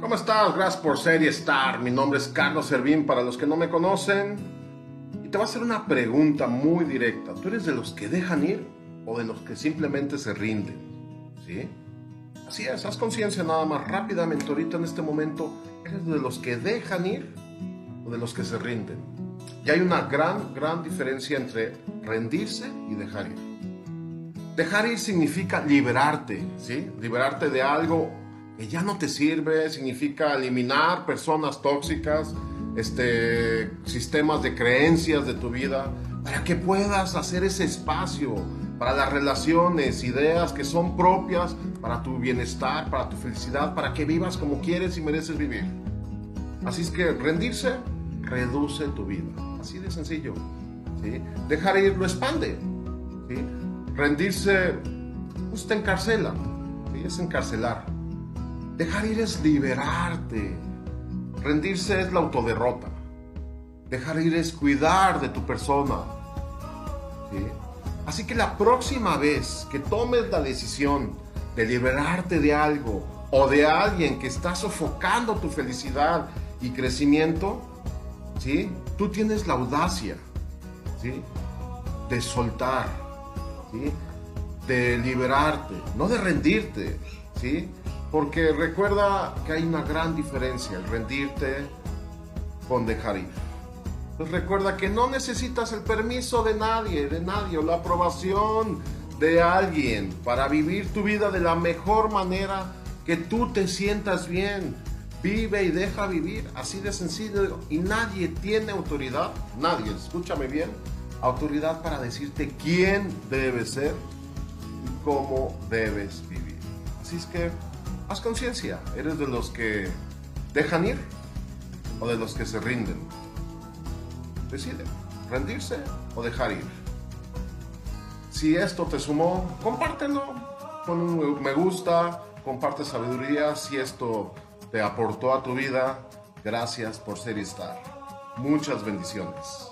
¿Cómo estás? Gracias por ser y estar. Mi nombre es Carlos Servín para los que no me conocen. Y te voy a hacer una pregunta muy directa. ¿Tú eres de los que dejan ir o de los que simplemente se rinden? ¿Sí? Así es, haz conciencia nada más rápidamente ahorita en este momento. ¿Eres de los que dejan ir o de los que se rinden? Y hay una gran, gran diferencia entre rendirse y dejar ir. Dejar ir significa liberarte, ¿sí? Liberarte de algo ya no te sirve, significa eliminar personas tóxicas, este, sistemas de creencias de tu vida, para que puedas hacer ese espacio para las relaciones, ideas que son propias para tu bienestar, para tu felicidad, para que vivas como quieres y mereces vivir. Así es que rendirse reduce tu vida, así de sencillo. ¿sí? Dejar ir lo expande. ¿sí? Rendirse pues, te encarcela, es encarcelar. Dejar ir es liberarte. Rendirse es la autoderrota. Dejar ir es cuidar de tu persona. ¿sí? Así que la próxima vez que tomes la decisión de liberarte de algo o de alguien que está sofocando tu felicidad y crecimiento, ¿sí? tú tienes la audacia ¿sí? de soltar, ¿sí? de liberarte, no de rendirte. ¿sí? Porque recuerda que hay una gran diferencia el rendirte con dejar ir. Pues recuerda que no necesitas el permiso de nadie, de nadie, o la aprobación de alguien para vivir tu vida de la mejor manera que tú te sientas bien. Vive y deja vivir, así de sencillo. Y nadie tiene autoridad, nadie, escúchame bien, autoridad para decirte quién debes ser y cómo debes vivir. Así es que haz conciencia, ¿eres de los que dejan ir o de los que se rinden? Decide, rendirse o dejar ir. Si esto te sumó, compártelo con un me gusta, comparte sabiduría. Si esto te aportó a tu vida, gracias por ser y estar. Muchas bendiciones.